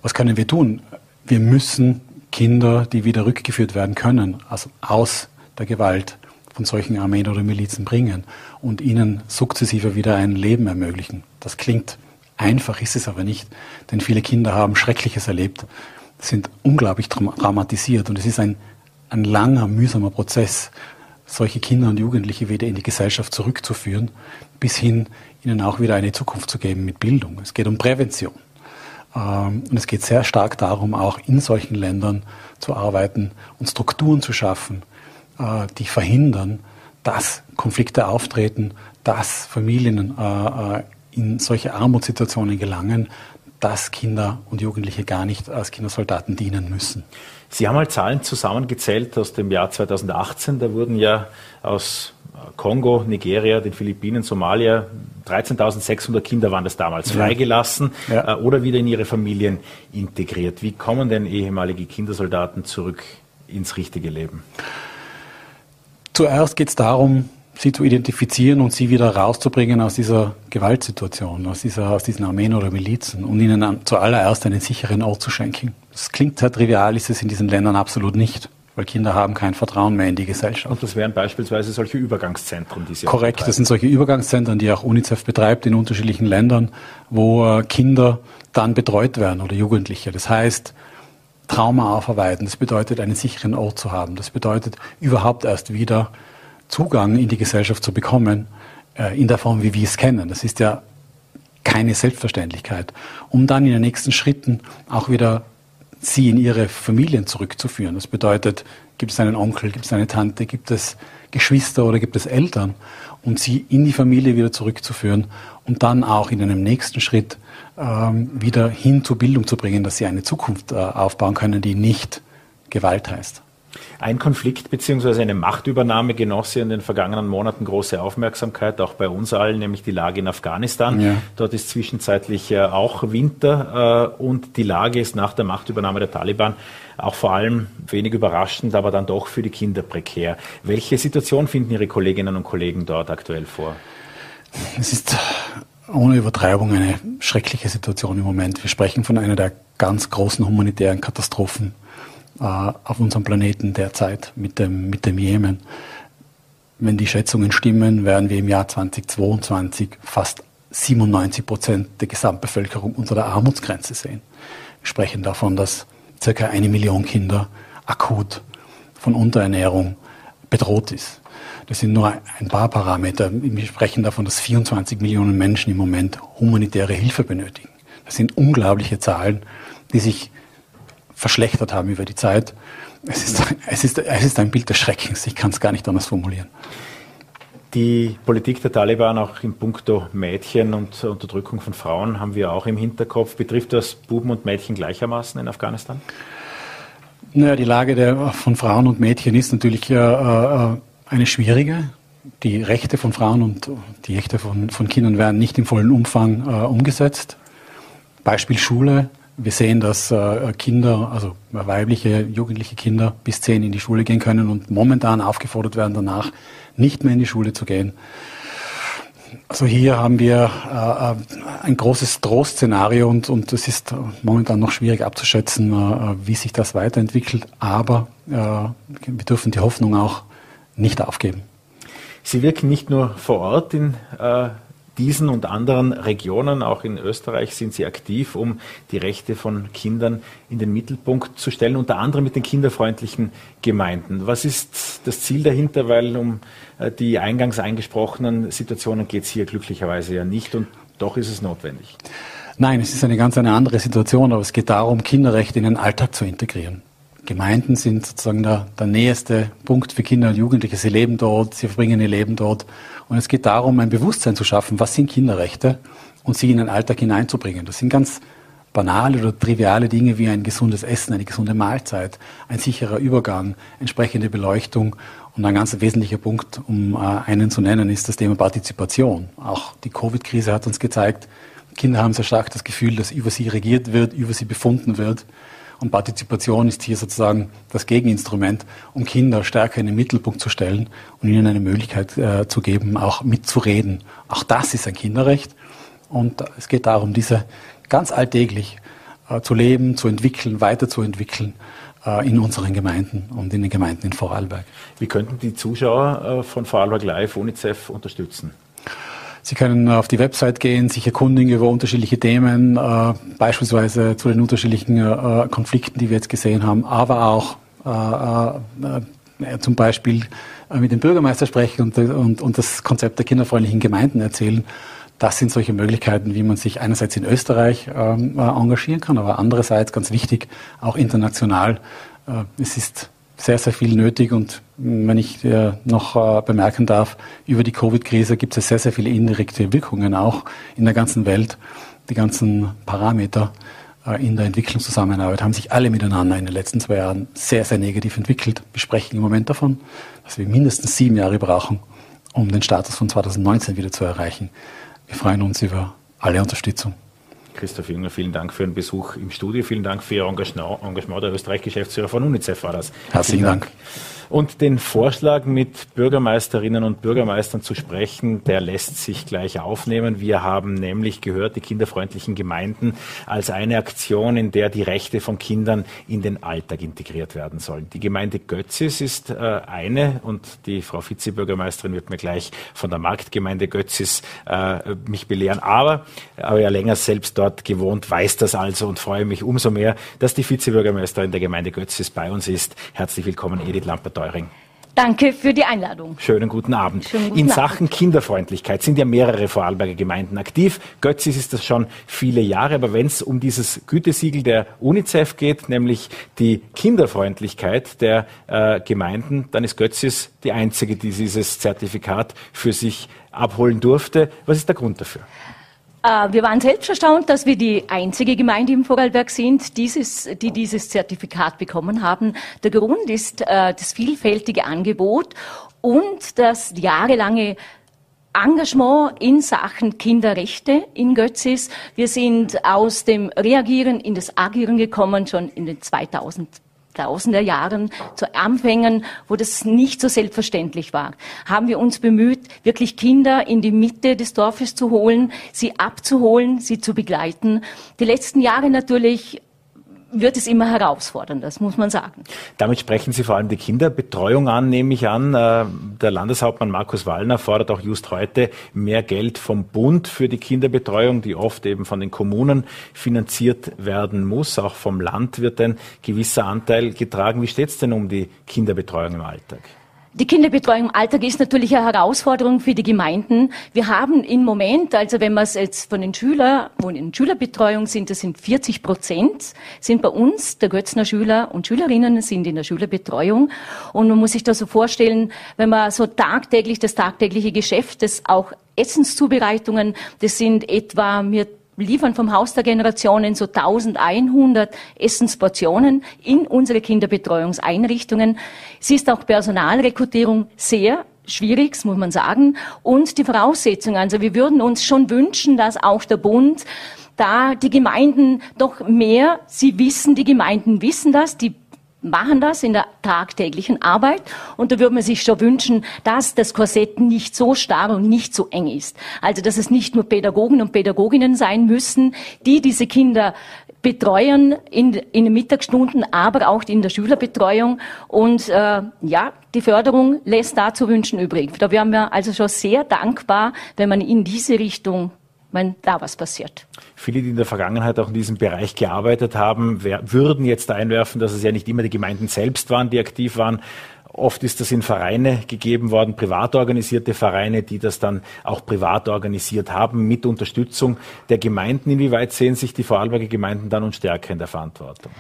Was können wir tun? Wir müssen Kinder, die wieder rückgeführt werden können, also aus der Gewalt, von solchen Armeen oder Milizen bringen und ihnen sukzessive wieder ein Leben ermöglichen. Das klingt einfach, ist es aber nicht, denn viele Kinder haben Schreckliches erlebt, sind unglaublich traumatisiert und es ist ein, ein langer, mühsamer Prozess, solche Kinder und Jugendliche wieder in die Gesellschaft zurückzuführen, bis hin ihnen auch wieder eine Zukunft zu geben mit Bildung. Es geht um Prävention. Ähm, und es geht sehr stark darum, auch in solchen Ländern zu arbeiten und Strukturen zu schaffen, äh, die verhindern, dass Konflikte auftreten, dass Familien äh, äh, in solche Armutssituationen gelangen, dass Kinder und Jugendliche gar nicht als Kindersoldaten dienen müssen. Sie haben mal Zahlen zusammengezählt aus dem Jahr 2018. Da wurden ja aus Kongo, Nigeria, den Philippinen, Somalia 13.600 Kinder waren das damals freigelassen ja. Äh, oder wieder in ihre Familien integriert. Wie kommen denn ehemalige Kindersoldaten zurück ins richtige Leben? Zuerst geht es darum, sie zu identifizieren und sie wieder rauszubringen aus dieser Gewaltsituation, aus, dieser, aus diesen Armeen oder Milizen und ihnen zuallererst einen sicheren Ort zu schenken. Das klingt sehr trivial, ist es in diesen Ländern absolut nicht, weil Kinder haben kein Vertrauen mehr in die Gesellschaft. Und das wären beispielsweise solche Übergangszentren, die Sie Korrekt, das sind solche Übergangszentren, die auch UNICEF betreibt in unterschiedlichen Ländern, wo äh, Kinder dann betreut werden oder Jugendliche. Das heißt, Trauma aufarbeiten, das bedeutet, einen sicheren Ort zu haben. Das bedeutet, überhaupt erst wieder Zugang in die Gesellschaft zu bekommen, äh, in der Form, wie wir es kennen. Das ist ja keine Selbstverständlichkeit. Um dann in den nächsten Schritten auch wieder sie in ihre Familien zurückzuführen. Das bedeutet, gibt es einen Onkel, gibt es eine Tante, gibt es Geschwister oder gibt es Eltern und sie in die Familie wieder zurückzuführen und dann auch in einem nächsten Schritt ähm, wieder hin zur Bildung zu bringen, dass sie eine Zukunft äh, aufbauen können, die nicht Gewalt heißt. Ein Konflikt bzw. eine Machtübernahme genoss hier in den vergangenen Monaten große Aufmerksamkeit, auch bei uns allen, nämlich die Lage in Afghanistan. Ja. Dort ist zwischenzeitlich äh, auch Winter äh, und die Lage ist nach der Machtübernahme der Taliban auch vor allem wenig überraschend, aber dann doch für die Kinder prekär. Welche Situation finden Ihre Kolleginnen und Kollegen dort aktuell vor? Es ist ohne Übertreibung eine schreckliche Situation im Moment. Wir sprechen von einer der ganz großen humanitären Katastrophen auf unserem Planeten derzeit mit dem, mit dem Jemen. Wenn die Schätzungen stimmen, werden wir im Jahr 2022 fast 97 Prozent der Gesamtbevölkerung unter der Armutsgrenze sehen. Wir sprechen davon, dass circa eine Million Kinder akut von Unterernährung bedroht ist. Das sind nur ein paar Parameter. Wir sprechen davon, dass 24 Millionen Menschen im Moment humanitäre Hilfe benötigen. Das sind unglaubliche Zahlen, die sich verschlechtert haben über die Zeit. Es ist, es ist, es ist ein Bild des Schreckens. Ich kann es gar nicht anders formulieren. Die Politik der Taliban auch in puncto Mädchen und Unterdrückung von Frauen haben wir auch im Hinterkopf. Betrifft das Buben und Mädchen gleichermaßen in Afghanistan? Naja, die Lage der, von Frauen und Mädchen ist natürlich äh, äh, eine schwierige. Die Rechte von Frauen und die Rechte von, von Kindern werden nicht im vollen Umfang äh, umgesetzt. Beispiel Schule. Wir sehen, dass äh, Kinder, also weibliche, jugendliche Kinder bis zehn in die Schule gehen können und momentan aufgefordert werden, danach nicht mehr in die Schule zu gehen. Also hier haben wir äh, äh ein großes Drohszenario und, und es ist momentan noch schwierig abzuschätzen, wie sich das weiterentwickelt. Aber wir dürfen die Hoffnung auch nicht aufgeben. Sie wirken nicht nur vor Ort in äh, diesen und anderen Regionen, auch in Österreich, sind Sie aktiv, um die Rechte von Kindern in den Mittelpunkt zu stellen, unter anderem mit den kinderfreundlichen Gemeinden. Was ist das Ziel dahinter? Weil um äh, die eingangs angesprochenen Situationen geht es hier glücklicherweise ja nicht und doch ist es notwendig. Nein, es ist eine ganz eine andere Situation, aber es geht darum, Kinderrechte in den Alltag zu integrieren. Gemeinden sind sozusagen der, der nächste Punkt für Kinder und Jugendliche. Sie leben dort, sie verbringen ihr Leben dort. Und es geht darum, ein Bewusstsein zu schaffen, was sind Kinderrechte und sie in den Alltag hineinzubringen. Das sind ganz banale oder triviale Dinge wie ein gesundes Essen, eine gesunde Mahlzeit, ein sicherer Übergang, entsprechende Beleuchtung. Und ein ganz wesentlicher Punkt, um äh, einen zu nennen, ist das Thema Partizipation. Auch die Covid-Krise hat uns gezeigt, Kinder haben sehr stark das Gefühl, dass über sie regiert wird, über sie befunden wird. Und Partizipation ist hier sozusagen das Gegeninstrument, um Kinder stärker in den Mittelpunkt zu stellen und ihnen eine Möglichkeit äh, zu geben, auch mitzureden. Auch das ist ein Kinderrecht. Und es geht darum, diese ganz alltäglich äh, zu leben, zu entwickeln, weiterzuentwickeln äh, in unseren Gemeinden und in den Gemeinden in Vorarlberg. Wie könnten die Zuschauer äh, von Vorarlberg Live UNICEF unterstützen? Sie können auf die Website gehen, sich erkundigen über unterschiedliche Themen, äh, beispielsweise zu den unterschiedlichen äh, Konflikten, die wir jetzt gesehen haben, aber auch äh, äh zum Beispiel mit dem Bürgermeister sprechen und, und, und das Konzept der kinderfreundlichen Gemeinden erzählen. Das sind solche Möglichkeiten, wie man sich einerseits in Österreich ähm, engagieren kann, aber andererseits ganz wichtig auch international. Äh, es ist sehr, sehr viel nötig und wenn ich äh, noch äh, bemerken darf, über die Covid-Krise gibt es sehr, sehr viele indirekte Wirkungen auch in der ganzen Welt. Die ganzen Parameter äh, in der Entwicklungszusammenarbeit haben sich alle miteinander in den letzten zwei Jahren sehr, sehr negativ entwickelt. Wir sprechen im Moment davon, dass wir mindestens sieben Jahre brauchen, um den Status von 2019 wieder zu erreichen. Wir freuen uns über alle Unterstützung. Christoph Jünger, vielen Dank für den Besuch im Studio. Vielen Dank für Ihr Engagement. Engagement der Österreich-Geschäftsführer von UNICEF war das. Herzlichen Dank. Dank. Und den Vorschlag, mit Bürgermeisterinnen und Bürgermeistern zu sprechen, der lässt sich gleich aufnehmen. Wir haben nämlich gehört, die kinderfreundlichen Gemeinden als eine Aktion, in der die Rechte von Kindern in den Alltag integriert werden sollen. Die Gemeinde Götzis ist äh, eine und die Frau Vizebürgermeisterin wird mir gleich von der Marktgemeinde Götzis äh, mich belehren. Aber, aber ja länger selbst dort gewohnt, weiß das also und freue mich umso mehr, dass die Vizebürgermeisterin der Gemeinde Götzis bei uns ist. Herzlich willkommen, Edith Lampert. Teuring. Danke für die Einladung. Schönen guten Abend. Schönen guten In Sachen Abend. Kinderfreundlichkeit sind ja mehrere Vorarlberger Gemeinden aktiv. Götzis ist das schon viele Jahre, aber wenn es um dieses Gütesiegel der UNICEF geht, nämlich die Kinderfreundlichkeit der äh, Gemeinden, dann ist Götzis die einzige, die dieses Zertifikat für sich abholen durfte. Was ist der Grund dafür? Äh, wir waren selbst erstaunt, dass wir die einzige Gemeinde im Vorarlberg sind, die dieses Zertifikat bekommen haben. Der Grund ist äh, das vielfältige Angebot und das jahrelange Engagement in Sachen Kinderrechte in Götzis. Wir sind aus dem Reagieren in das Agieren gekommen, schon in den 2000 tausender Jahren zu Anfängen, wo das nicht so selbstverständlich war, haben wir uns bemüht, wirklich Kinder in die Mitte des Dorfes zu holen, sie abzuholen, sie zu begleiten. Die letzten Jahre natürlich wird es immer herausfordernder, das muss man sagen. Damit sprechen Sie vor allem die Kinderbetreuung an, nehme ich an. Äh, der Landeshauptmann Markus Wallner fordert auch just heute mehr Geld vom Bund für die Kinderbetreuung, die oft eben von den Kommunen finanziert werden muss. Auch vom Land wird ein gewisser Anteil getragen. Wie steht es denn um die Kinderbetreuung im Alltag? Die Kinderbetreuung im Alltag ist natürlich eine Herausforderung für die Gemeinden. Wir haben im Moment, also wenn man es jetzt von den Schülern, wo in Schülerbetreuung sind, das sind 40 Prozent, sind bei uns der Götzner Schüler und Schülerinnen sind in der Schülerbetreuung. Und man muss sich da so vorstellen, wenn man so tagtäglich, das tagtägliche Geschäft, das auch Essenszubereitungen, das sind etwa, mir liefern vom Haus der Generationen so 1100 Essensportionen in unsere Kinderbetreuungseinrichtungen. Es ist auch Personalrekrutierung sehr schwierig, muss man sagen. Und die Voraussetzungen, also wir würden uns schon wünschen, dass auch der Bund da die Gemeinden doch mehr, sie wissen, die Gemeinden wissen das, die machen das in der tagtäglichen Arbeit. Und da würde man sich schon wünschen, dass das Korsett nicht so starr und nicht so eng ist. Also, dass es nicht nur Pädagogen und Pädagoginnen sein müssen, die diese Kinder betreuen in, in den Mittagsstunden, aber auch in der Schülerbetreuung. Und äh, ja, die Förderung lässt da zu wünschen übrig. Da wären wir also schon sehr dankbar, wenn man in diese Richtung wenn da was passiert. Viele, die in der Vergangenheit auch in diesem Bereich gearbeitet haben, würden jetzt einwerfen, dass es ja nicht immer die Gemeinden selbst waren, die aktiv waren. Oft ist das in Vereine gegeben worden, privat organisierte Vereine, die das dann auch privat organisiert haben, mit Unterstützung der Gemeinden. Inwieweit sehen sich die Vorarlberger Gemeinden dann und stärker in der Verantwortung?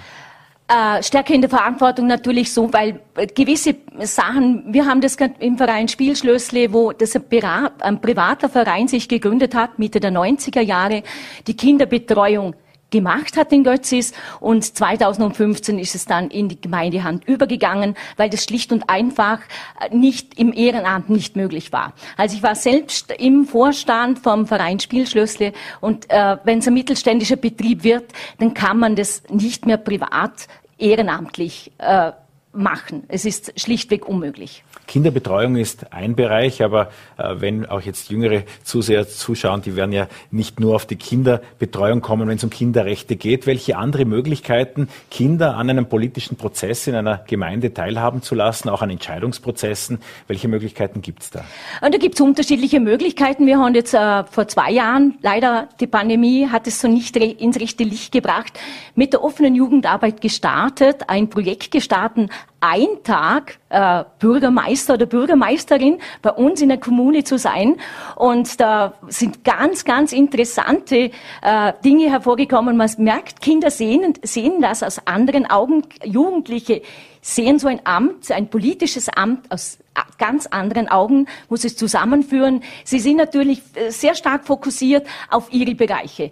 Äh, in der Verantwortung natürlich so, weil äh, gewisse Sachen, wir haben das im Verein Spielschlössle, wo das ein privater Verein sich gegründet hat, Mitte der 90er Jahre, die Kinderbetreuung gemacht hat in Götzis und 2015 ist es dann in die Gemeindehand übergegangen, weil das schlicht und einfach äh, nicht im Ehrenamt nicht möglich war. Also ich war selbst im Vorstand vom Verein Spielschlössle und äh, wenn es ein mittelständischer Betrieb wird, dann kann man das nicht mehr privat ehrenamtlich äh, machen. Es ist schlichtweg unmöglich. Kinderbetreuung ist ein Bereich, aber äh, wenn auch jetzt jüngere Zuseher zuschauen, die werden ja nicht nur auf die Kinderbetreuung kommen, wenn es um Kinderrechte geht. Welche andere Möglichkeiten, Kinder an einem politischen Prozess in einer Gemeinde teilhaben zu lassen, auch an Entscheidungsprozessen, welche Möglichkeiten gibt es da? Und da gibt es unterschiedliche Möglichkeiten. Wir haben jetzt äh, vor zwei Jahren, leider die Pandemie hat es so nicht ins rechte Licht gebracht, mit der offenen Jugendarbeit gestartet, ein Projekt gestartet, ein Tag äh, Bürgermeister oder Bürgermeisterin bei uns in der Kommune zu sein. Und da sind ganz, ganz interessante äh, Dinge hervorgekommen. Man merkt, Kinder sehen, sehen das aus anderen Augen. Jugendliche sehen so ein Amt, ein politisches Amt aus ganz anderen Augen, muss es zusammenführen. Sie sind natürlich äh, sehr stark fokussiert auf ihre Bereiche.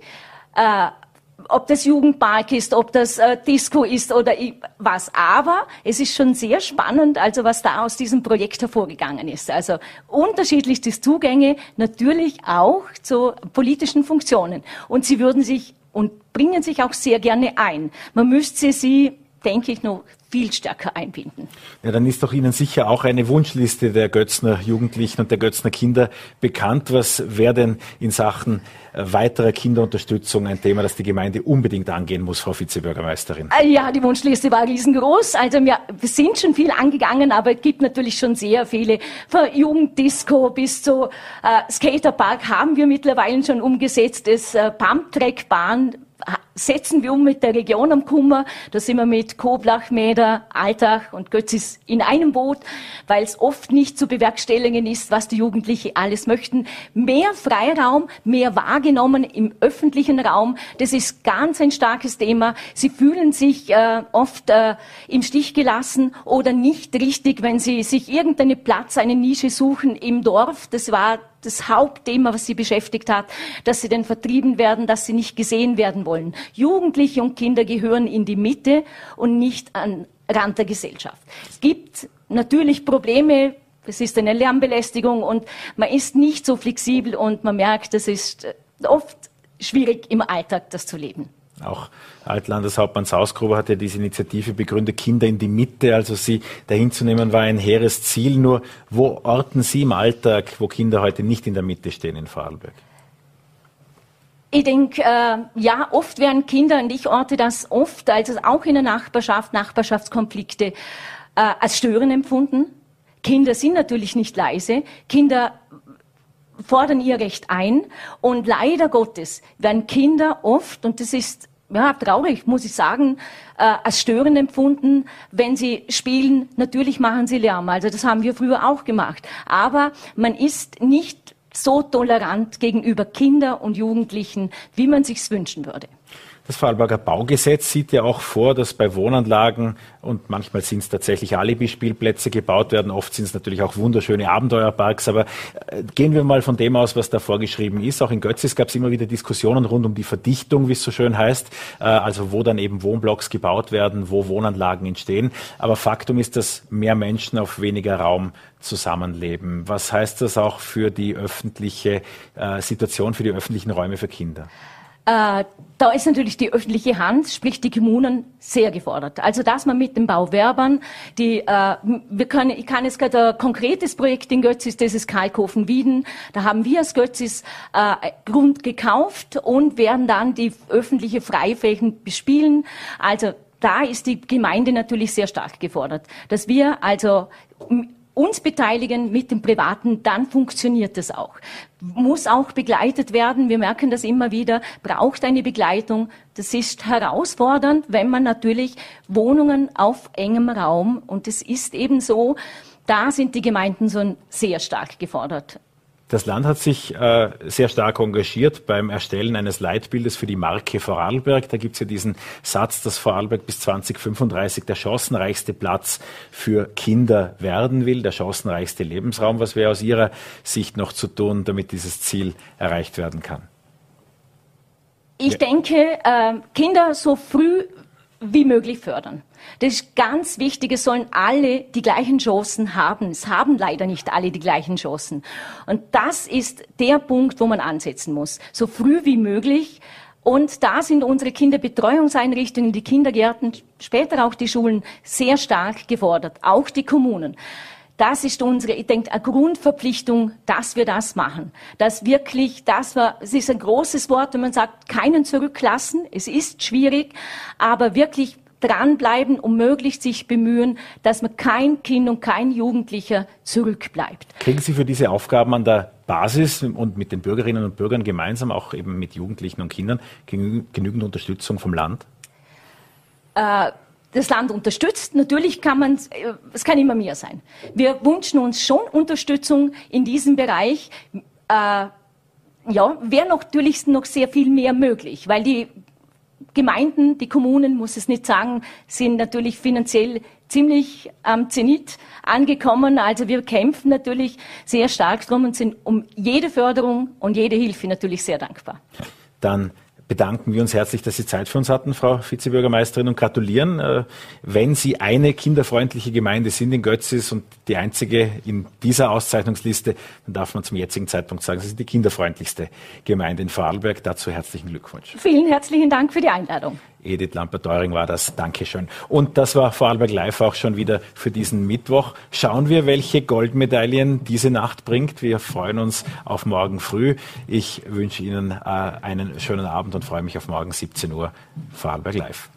Äh, ob das Jugendpark ist, ob das äh, Disco ist oder was. Aber es ist schon sehr spannend, also was da aus diesem Projekt hervorgegangen ist. Also unterschiedlichste Zugänge, natürlich auch zu politischen Funktionen. Und sie würden sich und bringen sich auch sehr gerne ein. Man müsste sie, denke ich, noch viel stärker einbinden. Ja, dann ist doch Ihnen sicher auch eine Wunschliste der Götzner Jugendlichen und der Götzner Kinder bekannt. Was wäre denn in Sachen äh, weiterer Kinderunterstützung ein Thema, das die Gemeinde unbedingt angehen muss, Frau Vizebürgermeisterin? Äh, ja, die Wunschliste war riesengroß. Also wir, wir sind schon viel angegangen, aber es gibt natürlich schon sehr viele. Von Jugenddisco bis zu äh, Skaterpark haben wir mittlerweile schon umgesetzt. Das äh, Pumptrackbahn setzen wir um mit der Region am Kummer. Da sind wir mit Koblach, Mäder, Altach und Götzis in einem Boot, weil es oft nicht zu bewerkstelligen ist, was die Jugendlichen alles möchten. Mehr Freiraum, mehr wahrgenommen im öffentlichen Raum, das ist ganz ein starkes Thema. Sie fühlen sich äh, oft äh, im Stich gelassen oder nicht richtig, wenn sie sich irgendeinen Platz, eine Nische suchen im Dorf. Das war das Hauptthema, was sie beschäftigt hat, dass sie denn vertrieben werden, dass sie nicht gesehen werden wollen. Jugendliche und Kinder gehören in die Mitte und nicht an Rand der Gesellschaft. Es gibt natürlich Probleme, es ist eine Lärmbelästigung und man ist nicht so flexibel und man merkt, es ist oft schwierig im Alltag, das zu leben. Auch Altlandeshauptmann Sausgruber hat ja diese Initiative begründet, Kinder in die Mitte, also sie dahin zu nehmen, war ein hehres Ziel. Nur wo orten Sie im Alltag, wo Kinder heute nicht in der Mitte stehen in Vorarlberg? Ich denke, äh, ja, oft werden Kinder, und ich orte das oft, also auch in der Nachbarschaft, Nachbarschaftskonflikte, äh, als Stören empfunden. Kinder sind natürlich nicht leise. Kinder fordern ihr Recht ein. Und leider Gottes werden Kinder oft, und das ist ja, traurig, muss ich sagen, äh, als störend empfunden, wenn sie spielen. Natürlich machen sie Lärm, also das haben wir früher auch gemacht. Aber man ist nicht so tolerant gegenüber Kindern und Jugendlichen, wie man sich's wünschen würde. Das Vorarlberger Baugesetz sieht ja auch vor, dass bei Wohnanlagen und manchmal sind es tatsächlich Alibi-Spielplätze gebaut werden, oft sind es natürlich auch wunderschöne Abenteuerparks, aber äh, gehen wir mal von dem aus, was da vorgeschrieben ist. Auch in Götzis gab es immer wieder Diskussionen rund um die Verdichtung, wie es so schön heißt, äh, also wo dann eben Wohnblocks gebaut werden, wo Wohnanlagen entstehen. Aber Faktum ist, dass mehr Menschen auf weniger Raum zusammenleben. Was heißt das auch für die öffentliche äh, Situation, für die öffentlichen Räume für Kinder? Äh, da ist natürlich die öffentliche Hand, sprich die Kommunen, sehr gefordert. Also dass man mit den Bauwerbern, die, äh, wir können, ich kann jetzt gerade ein konkretes Projekt in Götzis, das ist Kalkofen-Wieden. Da haben wir als Götzis äh, Grund gekauft und werden dann die öffentliche Freiflächen bespielen. Also da ist die Gemeinde natürlich sehr stark gefordert, dass wir also uns beteiligen mit dem Privaten, dann funktioniert das auch. Muss auch begleitet werden. Wir merken das immer wieder, braucht eine Begleitung. Das ist herausfordernd, wenn man natürlich Wohnungen auf engem Raum, und es ist eben so, da sind die Gemeinden so sehr stark gefordert. Das Land hat sich äh, sehr stark engagiert beim Erstellen eines Leitbildes für die Marke Vorarlberg. Da gibt es ja diesen Satz, dass Vorarlberg bis 2035 der chancenreichste Platz für Kinder werden will, der chancenreichste Lebensraum. Was wäre aus Ihrer Sicht noch zu tun, damit dieses Ziel erreicht werden kann? Ich denke, äh, Kinder so früh wie möglich fördern. Das ist ganz wichtig. Es sollen alle die gleichen Chancen haben. Es haben leider nicht alle die gleichen Chancen. Und das ist der Punkt, wo man ansetzen muss. So früh wie möglich Und da sind unsere Kinderbetreuungseinrichtungen, die Kindergärten, später auch die Schulen sehr stark gefordert, auch die Kommunen. Das ist unsere, ich denke, eine Grundverpflichtung, dass wir das machen. Dass wirklich, das war, es ist ein großes Wort, wenn man sagt, keinen zurücklassen. Es ist schwierig, aber wirklich dranbleiben und möglichst sich bemühen, dass man kein Kind und kein Jugendlicher zurückbleibt. Kriegen Sie für diese Aufgaben an der Basis und mit den Bürgerinnen und Bürgern gemeinsam, auch eben mit Jugendlichen und Kindern, genügend Unterstützung vom Land? Äh, das Land unterstützt. Natürlich kann man, äh, es kann immer mehr sein. Wir wünschen uns schon Unterstützung in diesem Bereich. Äh, ja, wäre natürlich noch sehr viel mehr möglich, weil die Gemeinden, die Kommunen, muss es nicht sagen, sind natürlich finanziell ziemlich am Zenit angekommen. Also wir kämpfen natürlich sehr stark drum und sind um jede Förderung und jede Hilfe natürlich sehr dankbar. Dann bedanken wir uns herzlich, dass Sie Zeit für uns hatten, Frau Vizebürgermeisterin, und gratulieren. Äh, wenn Sie eine kinderfreundliche Gemeinde sind in Götzis und die einzige in dieser Auszeichnungsliste, dann darf man zum jetzigen Zeitpunkt sagen, Sie sind die kinderfreundlichste Gemeinde in Vorarlberg. Dazu herzlichen Glückwunsch. Vielen herzlichen Dank für die Einladung. Edith Lamper-Deuring war das. Dankeschön. Und das war Vorarlberg Live auch schon wieder für diesen Mittwoch. Schauen wir, welche Goldmedaillen diese Nacht bringt. Wir freuen uns auf morgen früh. Ich wünsche Ihnen äh, einen schönen Abend und freue mich auf morgen 17 Uhr Vorarlberg Live.